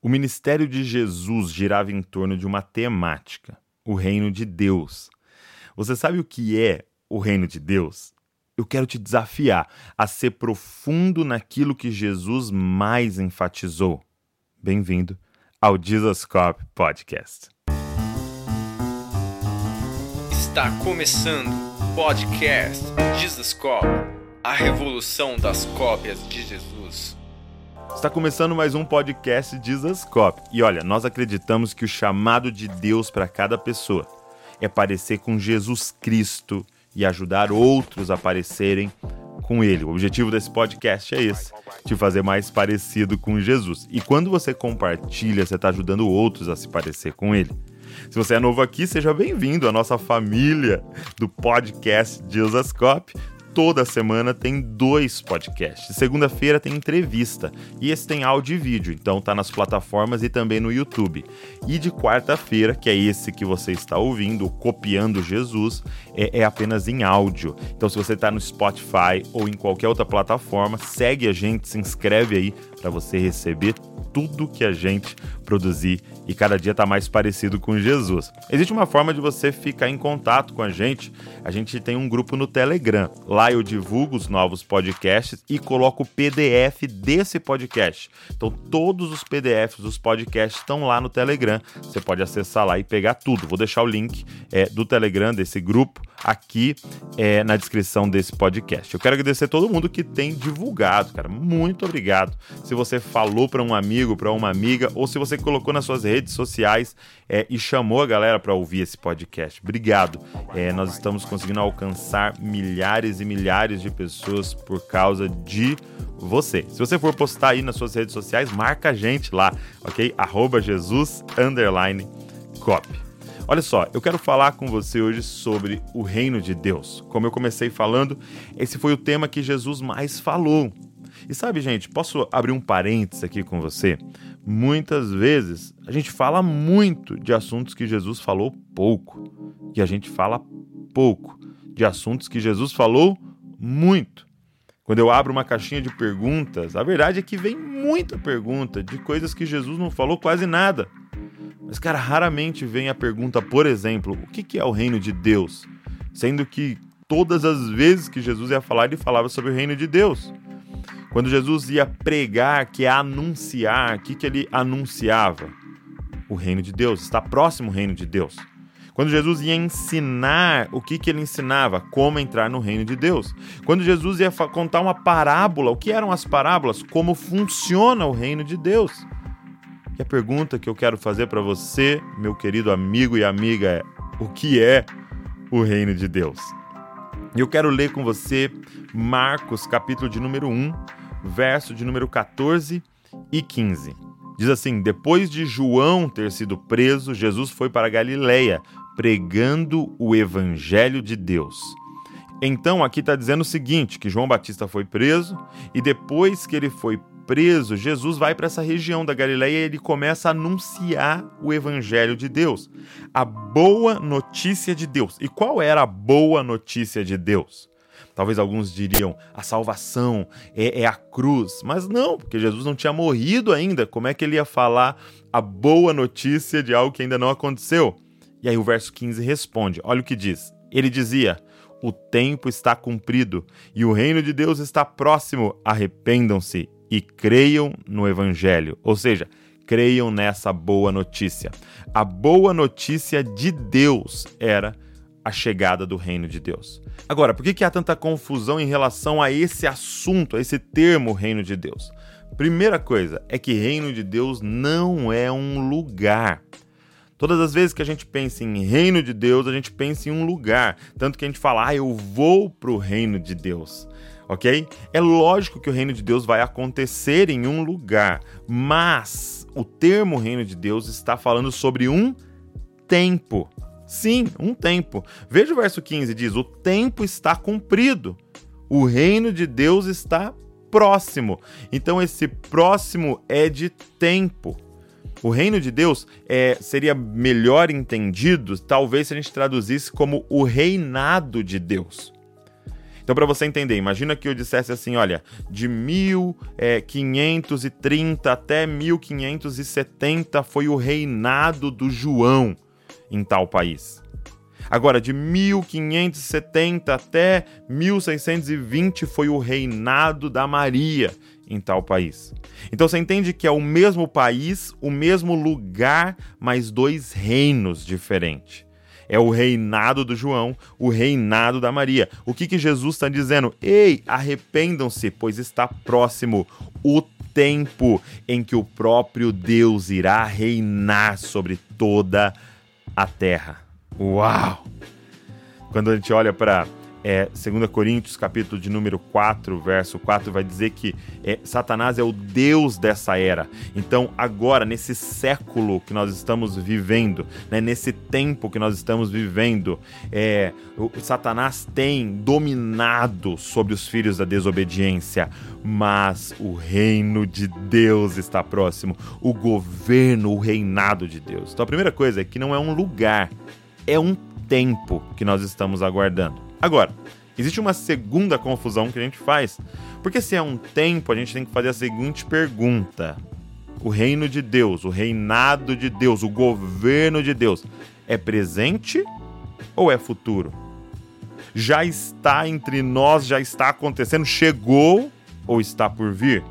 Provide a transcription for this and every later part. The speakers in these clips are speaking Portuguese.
O ministério de Jesus girava em torno de uma temática: o reino de Deus. Você sabe o que é o reino de Deus? Eu quero te desafiar a ser profundo naquilo que Jesus mais enfatizou. Bem-vindo ao Jesus Podcast. Está começando o podcast Jesus a revolução das cópias de Jesus. Está começando mais um podcast Dizascope. E olha, nós acreditamos que o chamado de Deus para cada pessoa é parecer com Jesus Cristo e ajudar outros a parecerem com ele. O objetivo desse podcast é esse: te fazer mais parecido com Jesus. E quando você compartilha, você está ajudando outros a se parecer com ele. Se você é novo aqui, seja bem-vindo à nossa família do podcast Dizascope toda semana tem dois podcasts. Segunda-feira tem entrevista e esse tem áudio e vídeo, então tá nas plataformas e também no YouTube. E de quarta-feira, que é esse que você está ouvindo, Copiando Jesus, é, é apenas em áudio. Então se você está no Spotify ou em qualquer outra plataforma, segue a gente, se inscreve aí para você receber tudo que a gente produzir e cada dia tá mais parecido com Jesus. Existe uma forma de você ficar em contato com a gente. A gente tem um grupo no Telegram. Lá eu divulgo os novos podcasts e coloco o PDF desse podcast. Então todos os PDFs dos podcasts estão lá no Telegram. Você pode acessar lá e pegar tudo. Vou deixar o link é, do Telegram desse grupo aqui é, na descrição desse podcast. Eu quero agradecer todo mundo que tem divulgado, cara. Muito obrigado. Se você falou para um amigo, para uma amiga, ou se você colocou nas suas redes sociais é, e chamou a galera para ouvir esse podcast. Obrigado. É, nós estamos conseguindo alcançar milhares e milhares de pessoas por causa de você. Se você for postar aí nas suas redes sociais, marca a gente lá, ok? Arroba Jesus. Olha só, eu quero falar com você hoje sobre o reino de Deus. Como eu comecei falando, esse foi o tema que Jesus mais falou. E sabe, gente, posso abrir um parênteses aqui com você? Muitas vezes a gente fala muito de assuntos que Jesus falou pouco. E a gente fala pouco de assuntos que Jesus falou muito. Quando eu abro uma caixinha de perguntas, a verdade é que vem muita pergunta de coisas que Jesus não falou quase nada. Mas, cara, raramente vem a pergunta, por exemplo, o que é o reino de Deus? Sendo que todas as vezes que Jesus ia falar, ele falava sobre o reino de Deus. Quando Jesus ia pregar, que é anunciar, o que, que ele anunciava? O reino de Deus, está próximo o reino de Deus. Quando Jesus ia ensinar, o que, que ele ensinava? Como entrar no reino de Deus. Quando Jesus ia contar uma parábola, o que eram as parábolas? Como funciona o reino de Deus. E a pergunta que eu quero fazer para você, meu querido amigo e amiga, é: o que é o reino de Deus? E eu quero ler com você Marcos, capítulo de número 1, verso de número 14 e 15. Diz assim: Depois de João ter sido preso, Jesus foi para Galiléia, pregando o evangelho de Deus. Então aqui está dizendo o seguinte: que João Batista foi preso e depois que ele foi preso, Jesus vai para essa região da Galileia e ele começa a anunciar o evangelho de Deus, a boa notícia de Deus. E qual era a boa notícia de Deus? Talvez alguns diriam a salvação é, é, a cruz, mas não, porque Jesus não tinha morrido ainda. Como é que ele ia falar a boa notícia de algo que ainda não aconteceu? E aí o verso 15 responde: olha o que diz. Ele dizia: O tempo está cumprido e o reino de Deus está próximo. Arrependam-se e creiam no Evangelho, ou seja, creiam nessa boa notícia. A boa notícia de Deus era a chegada do reino de Deus. Agora, por que, que há tanta confusão em relação a esse assunto, a esse termo reino de Deus? Primeira coisa é que reino de Deus não é um lugar. Todas as vezes que a gente pensa em reino de Deus, a gente pensa em um lugar. Tanto que a gente fala, ah, eu vou para o reino de Deus ok? É lógico que o reino de Deus vai acontecer em um lugar, mas o termo reino de Deus está falando sobre um tempo. Sim, um tempo. Veja o verso 15: diz: O tempo está cumprido, o reino de Deus está próximo. Então, esse próximo é de tempo. O reino de Deus é, seria melhor entendido, talvez, se a gente traduzisse como o reinado de Deus. Então, para você entender, imagina que eu dissesse assim: olha, de 1530 até 1570 foi o reinado do João em tal país. Agora, de 1570 até 1620 foi o reinado da Maria em tal país. Então você entende que é o mesmo país, o mesmo lugar, mas dois reinos diferentes. É o reinado do João, o reinado da Maria. O que, que Jesus está dizendo? Ei, arrependam-se, pois está próximo o tempo em que o próprio Deus irá reinar sobre toda a terra. Uau! Quando a gente olha para é, 2 Coríntios, capítulo de número 4, verso 4, vai dizer que é, Satanás é o Deus dessa era. Então, agora, nesse século que nós estamos vivendo, né, nesse tempo que nós estamos vivendo, é, Satanás tem dominado sobre os filhos da desobediência, mas o reino de Deus está próximo, o governo, o reinado de Deus. Então, a primeira coisa é que não é um lugar, é um tempo que nós estamos aguardando. Agora, existe uma segunda confusão que a gente faz, porque se é um tempo, a gente tem que fazer a seguinte pergunta: o reino de Deus, o reinado de Deus, o governo de Deus é presente ou é futuro? Já está entre nós, já está acontecendo, chegou ou está por vir?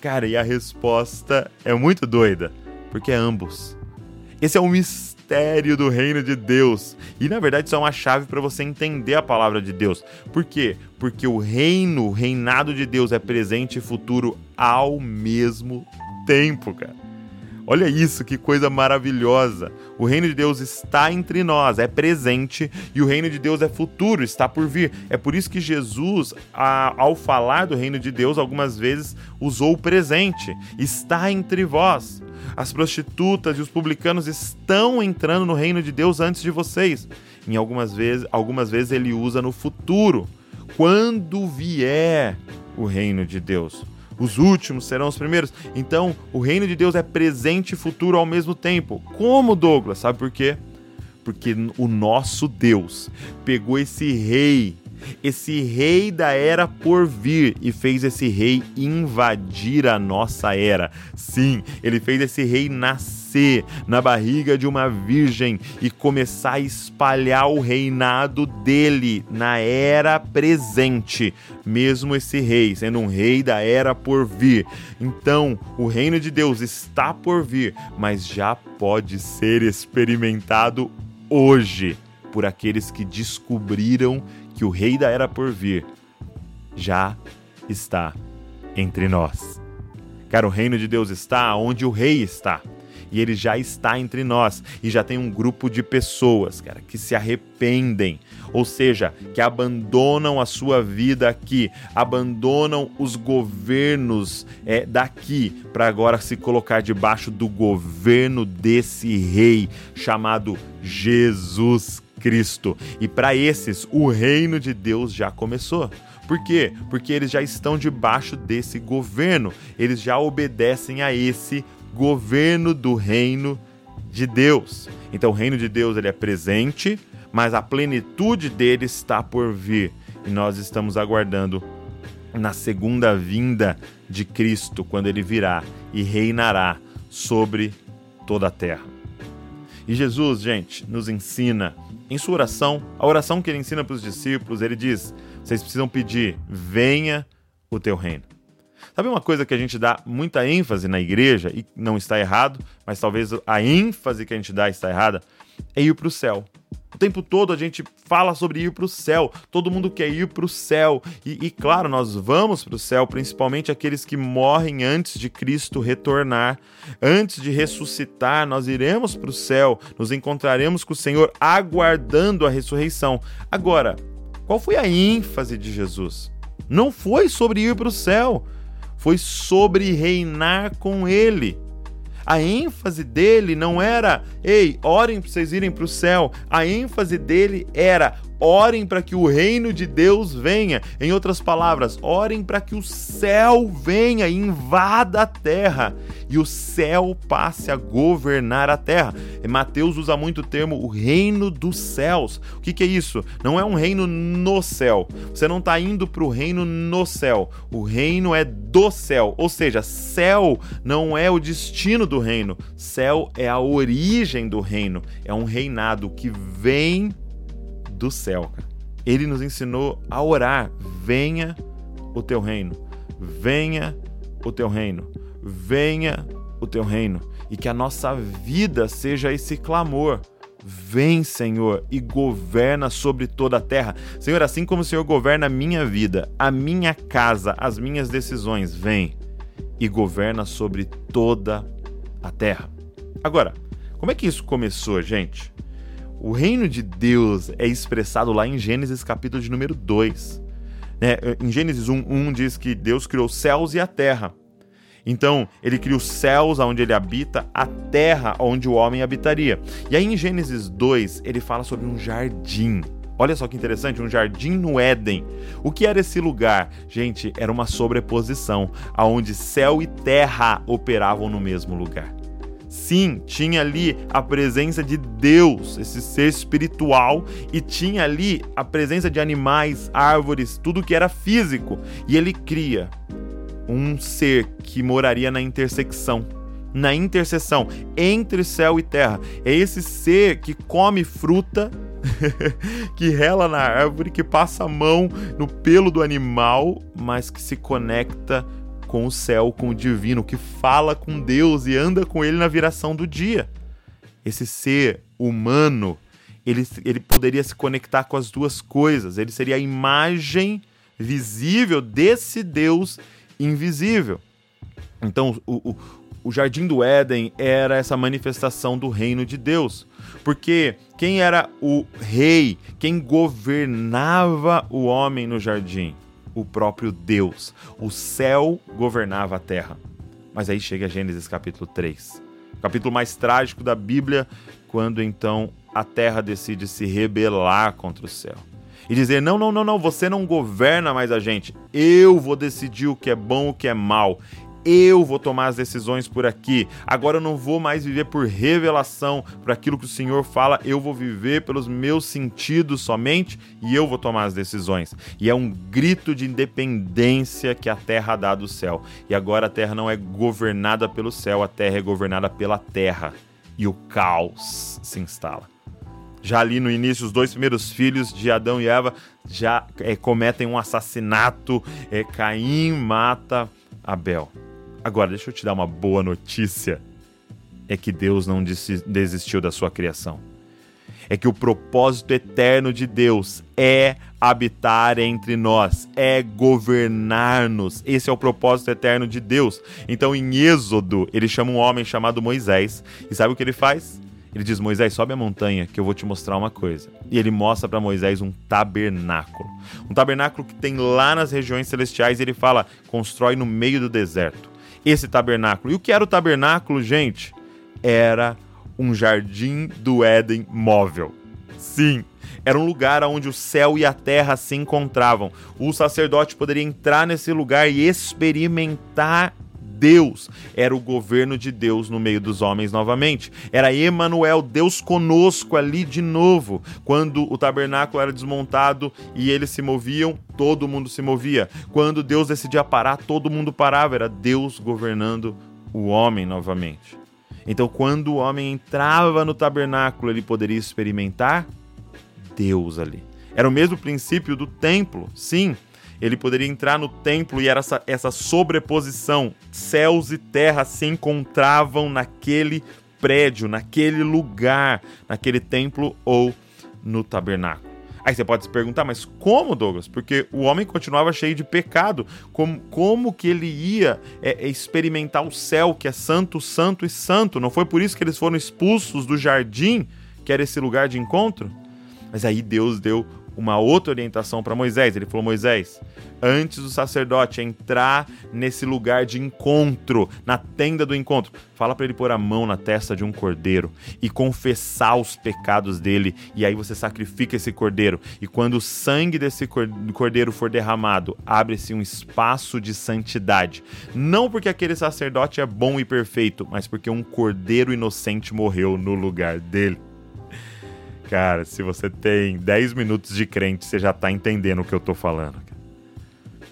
Cara, e a resposta é muito doida, porque é ambos. Esse é um mistério mistério do reino de Deus. E na verdade isso é uma chave para você entender a palavra de Deus. Por quê? Porque o reino, o reinado de Deus é presente e futuro ao mesmo tempo, cara. Olha isso, que coisa maravilhosa. O reino de Deus está entre nós, é presente, e o reino de Deus é futuro, está por vir. É por isso que Jesus, a, ao falar do reino de Deus, algumas vezes usou o presente. Está entre vós as prostitutas e os publicanos estão entrando no reino de Deus antes de vocês. Em algumas vezes, algumas vezes ele usa no futuro, quando vier o reino de Deus. Os últimos serão os primeiros. Então, o reino de Deus é presente e futuro ao mesmo tempo. Como Douglas? Sabe por quê? Porque o nosso Deus pegou esse rei esse rei da era por vir e fez esse rei invadir a nossa era. Sim, ele fez esse rei nascer na barriga de uma virgem e começar a espalhar o reinado dele na era presente, mesmo esse rei sendo um rei da era por vir. Então, o reino de Deus está por vir, mas já pode ser experimentado hoje por aqueles que descobriram que o Rei da Era por vir já está entre nós. Cara, o reino de Deus está onde o Rei está. E ele já está entre nós. E já tem um grupo de pessoas, cara, que se arrependem. Ou seja, que abandonam a sua vida aqui, abandonam os governos é, daqui, para agora se colocar debaixo do governo desse rei chamado Jesus Cristo. E para esses, o reino de Deus já começou. Por quê? Porque eles já estão debaixo desse governo, eles já obedecem a esse governo do reino de Deus. Então o reino de Deus ele é presente, mas a plenitude dele está por vir. E nós estamos aguardando na segunda vinda de Cristo, quando ele virá e reinará sobre toda a terra. E Jesus, gente, nos ensina em sua oração, a oração que ele ensina para os discípulos, ele diz: vocês precisam pedir, venha o teu reino. Sabe uma coisa que a gente dá muita ênfase na igreja, e não está errado, mas talvez a ênfase que a gente dá está errada, é ir para o céu. Tempo todo a gente fala sobre ir para o céu, todo mundo quer ir para o céu. E, e, claro, nós vamos para o céu, principalmente aqueles que morrem antes de Cristo retornar. Antes de ressuscitar, nós iremos para o céu, nos encontraremos com o Senhor, aguardando a ressurreição. Agora, qual foi a ênfase de Jesus? Não foi sobre ir para o céu, foi sobre reinar com Ele. A ênfase dele não era, ei, orem para vocês irem para o céu. A ênfase dele era, orem para que o reino de Deus venha. Em outras palavras, orem para que o céu venha e invada a terra e o céu passe a governar a terra. Mateus usa muito o termo o reino dos céus. O que, que é isso? Não é um reino no céu. Você não está indo para o reino no céu. O reino é do céu. Ou seja, céu não é o destino do reino. Céu é a origem do reino. É um reinado que vem do céu. Ele nos ensinou a orar: venha o teu reino. Venha o teu reino venha o teu reino e que a nossa vida seja esse clamor. Vem, Senhor, e governa sobre toda a terra. Senhor, assim como o Senhor governa a minha vida, a minha casa, as minhas decisões, vem e governa sobre toda a terra. Agora, como é que isso começou, gente? O reino de Deus é expressado lá em Gênesis capítulo de número 2. Né? Em Gênesis 1, 1 diz que Deus criou céus e a terra. Então, ele cria os céus onde ele habita, a terra onde o homem habitaria. E aí em Gênesis 2, ele fala sobre um jardim. Olha só que interessante, um jardim no Éden. O que era esse lugar? Gente, era uma sobreposição, aonde céu e terra operavam no mesmo lugar. Sim, tinha ali a presença de Deus, esse ser espiritual, e tinha ali a presença de animais, árvores, tudo que era físico. E ele cria um ser que moraria na intersecção, na interseção entre céu e terra. É esse ser que come fruta, que rela na árvore, que passa a mão no pelo do animal, mas que se conecta com o céu, com o divino, que fala com Deus e anda com ele na viração do dia. Esse ser humano, ele, ele poderia se conectar com as duas coisas, ele seria a imagem visível desse Deus invisível. Então, o, o, o Jardim do Éden era essa manifestação do reino de Deus. Porque quem era o rei, quem governava o homem no jardim? O próprio Deus. O céu governava a terra. Mas aí chega Gênesis capítulo 3. O capítulo mais trágico da Bíblia, quando então a terra decide se rebelar contra o céu e dizer: não, não, não, não, você não governa mais a gente. Eu vou decidir o que é bom, o que é mal. Eu vou tomar as decisões por aqui. Agora eu não vou mais viver por revelação, por aquilo que o Senhor fala. Eu vou viver pelos meus sentidos somente e eu vou tomar as decisões. E é um grito de independência que a terra dá do céu. E agora a terra não é governada pelo céu, a terra é governada pela terra. E o caos se instala. Já ali no início, os dois primeiros filhos de Adão e Eva já é, cometem um assassinato. É, Caim mata Abel. Agora, deixa eu te dar uma boa notícia: é que Deus não desistiu da sua criação. É que o propósito eterno de Deus é habitar entre nós, é governar-nos. Esse é o propósito eterno de Deus. Então, em Êxodo, ele chama um homem chamado Moisés. E sabe o que ele faz? Ele diz: Moisés, sobe a montanha que eu vou te mostrar uma coisa. E ele mostra para Moisés um tabernáculo. Um tabernáculo que tem lá nas regiões celestiais. E ele fala: constrói no meio do deserto. Esse tabernáculo. E o que era o tabernáculo, gente? Era um jardim do Éden móvel. Sim, era um lugar onde o céu e a terra se encontravam. O sacerdote poderia entrar nesse lugar e experimentar Deus, era o governo de Deus no meio dos homens novamente. Era Emanuel, Deus conosco ali de novo. Quando o tabernáculo era desmontado e eles se moviam, todo mundo se movia. Quando Deus decidia parar, todo mundo parava. Era Deus governando o homem novamente. Então, quando o homem entrava no tabernáculo, ele poderia experimentar Deus ali. Era o mesmo princípio do templo, sim ele poderia entrar no templo e era essa, essa sobreposição. Céus e terra se encontravam naquele prédio, naquele lugar, naquele templo ou no tabernáculo. Aí você pode se perguntar, mas como, Douglas? Porque o homem continuava cheio de pecado. Como, como que ele ia é, é experimentar o céu, que é santo, santo e santo? Não foi por isso que eles foram expulsos do jardim, que era esse lugar de encontro? Mas aí Deus deu uma outra orientação para Moisés. Ele falou: Moisés, antes do sacerdote entrar nesse lugar de encontro, na tenda do encontro, fala para ele pôr a mão na testa de um cordeiro e confessar os pecados dele. E aí você sacrifica esse cordeiro. E quando o sangue desse cordeiro for derramado, abre-se um espaço de santidade. Não porque aquele sacerdote é bom e perfeito, mas porque um cordeiro inocente morreu no lugar dele. Cara, se você tem 10 minutos de crente, você já tá entendendo o que eu tô falando.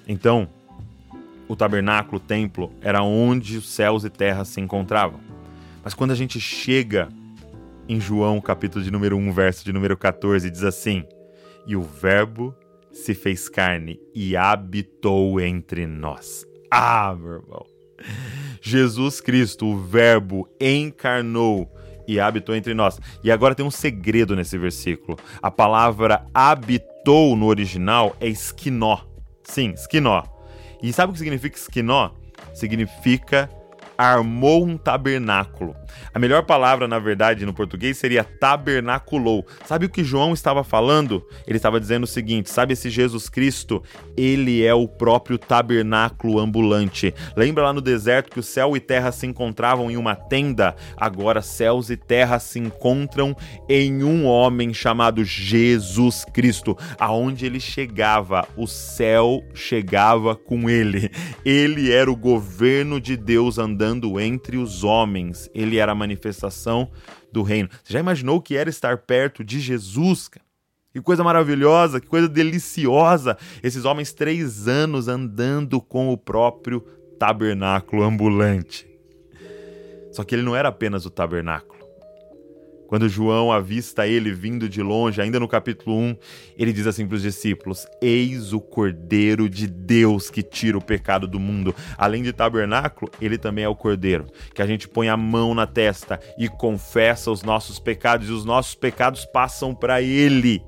Então, o tabernáculo, o templo, era onde os céus e terra se encontravam. Mas quando a gente chega em João, capítulo de número 1, verso de número 14, diz assim: E o Verbo se fez carne e habitou entre nós. Ah, meu irmão. Jesus Cristo, o Verbo, encarnou e habitou entre nós. E agora tem um segredo nesse versículo. A palavra habitou no original é esquinó. Sim, esquinó. E sabe o que significa esquinó? Significa armou um tabernáculo. A melhor palavra, na verdade, no português seria tabernaculou. Sabe o que João estava falando? Ele estava dizendo o seguinte: sabe esse Jesus Cristo? Ele é o próprio tabernáculo ambulante. Lembra lá no deserto que o céu e terra se encontravam em uma tenda? Agora céus e terra se encontram em um homem chamado Jesus Cristo. Aonde ele chegava, o céu chegava com ele. Ele era o governo de Deus andando entre os homens. Ele era a manifestação do reino. Você já imaginou o que era estar perto de Jesus? Que coisa maravilhosa, que coisa deliciosa. Esses homens, três anos andando com o próprio tabernáculo ambulante. Só que ele não era apenas o tabernáculo. Quando João avista ele vindo de longe, ainda no capítulo 1, ele diz assim para os discípulos: Eis o Cordeiro de Deus que tira o pecado do mundo. Além de tabernáculo, ele também é o Cordeiro, que a gente põe a mão na testa e confessa os nossos pecados, e os nossos pecados passam para ele.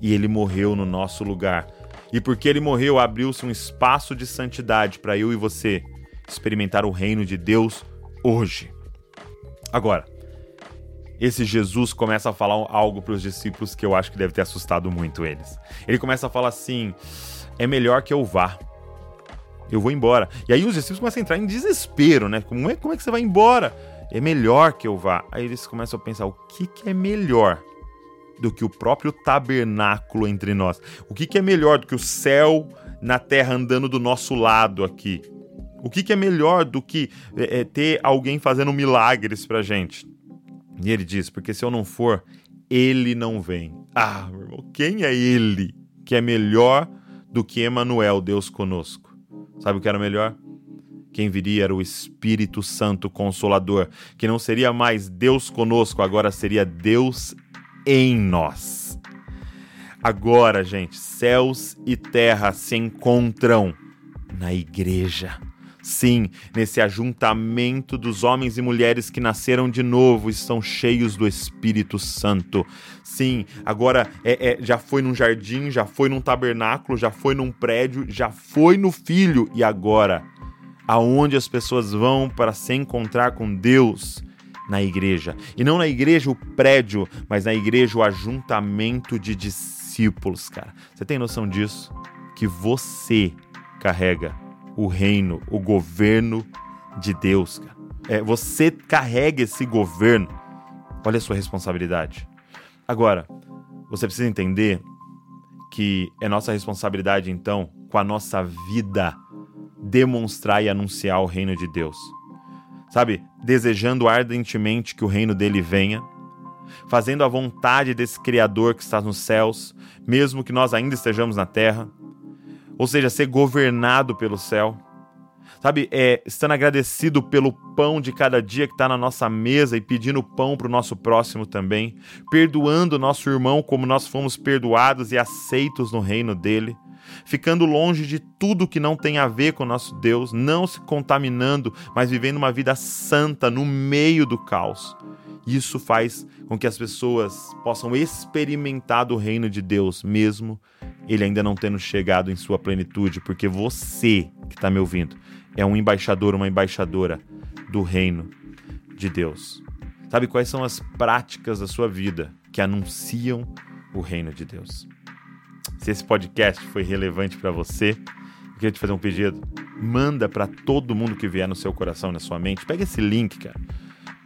E ele morreu no nosso lugar. E porque ele morreu, abriu-se um espaço de santidade para eu e você experimentar o reino de Deus hoje. Agora, esse Jesus começa a falar algo para os discípulos que eu acho que deve ter assustado muito eles. Ele começa a falar assim: é melhor que eu vá. Eu vou embora. E aí os discípulos começam a entrar em desespero, né? Como é, como é que você vai embora? É melhor que eu vá. Aí eles começam a pensar: o que, que é melhor do que o próprio tabernáculo entre nós? O que, que é melhor do que o céu na terra andando do nosso lado aqui? O que, que é melhor do que é, ter alguém fazendo milagres pra gente? E ele diz: Porque se eu não for, ele não vem. Ah, meu irmão, quem é ele que é melhor do que Emanuel, Deus conosco? Sabe o que era melhor? Quem viria era o Espírito Santo Consolador, que não seria mais Deus conosco, agora seria Deus em nós. Agora, gente, céus e terra se encontram na igreja. Sim, nesse ajuntamento dos homens e mulheres que nasceram de novo e estão cheios do Espírito Santo. Sim, agora é, é, já foi num jardim, já foi num tabernáculo, já foi num prédio, já foi no filho e agora aonde as pessoas vão para se encontrar com Deus? Na igreja. E não na igreja o prédio, mas na igreja o ajuntamento de discípulos, cara. Você tem noção disso? Que você carrega o reino, o governo de Deus. Cara. É, você carrega esse governo. Olha a sua responsabilidade. Agora, você precisa entender que é nossa responsabilidade, então, com a nossa vida, demonstrar e anunciar o reino de Deus. Sabe, desejando ardentemente que o reino dele venha, fazendo a vontade desse Criador que está nos céus, mesmo que nós ainda estejamos na terra ou seja, ser governado pelo céu. Sabe, é, estando agradecido pelo pão de cada dia que está na nossa mesa e pedindo pão para o nosso próximo também, perdoando o nosso irmão como nós fomos perdoados e aceitos no reino dele, ficando longe de tudo que não tem a ver com o nosso Deus, não se contaminando, mas vivendo uma vida santa no meio do caos. Isso faz com que as pessoas possam experimentar do reino de Deus, mesmo ele ainda não tendo chegado em sua plenitude, porque você que está me ouvindo é um embaixador, uma embaixadora do reino de Deus. Sabe quais são as práticas da sua vida que anunciam o reino de Deus? Se esse podcast foi relevante para você, eu queria te fazer um pedido. Manda para todo mundo que vier no seu coração, na sua mente. Pega esse link, cara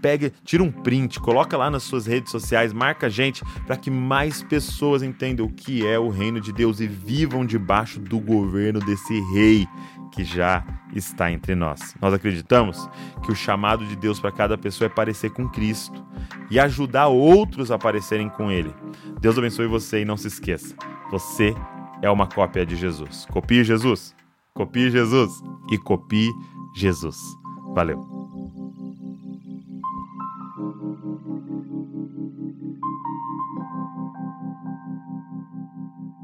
pega, tira um print, coloca lá nas suas redes sociais, marca a gente para que mais pessoas entendam o que é o reino de Deus e vivam debaixo do governo desse rei que já está entre nós. Nós acreditamos que o chamado de Deus para cada pessoa é parecer com Cristo e ajudar outros a parecerem com Ele. Deus abençoe você e não se esqueça, você é uma cópia de Jesus. Copie Jesus, copie Jesus e copie Jesus. Valeu.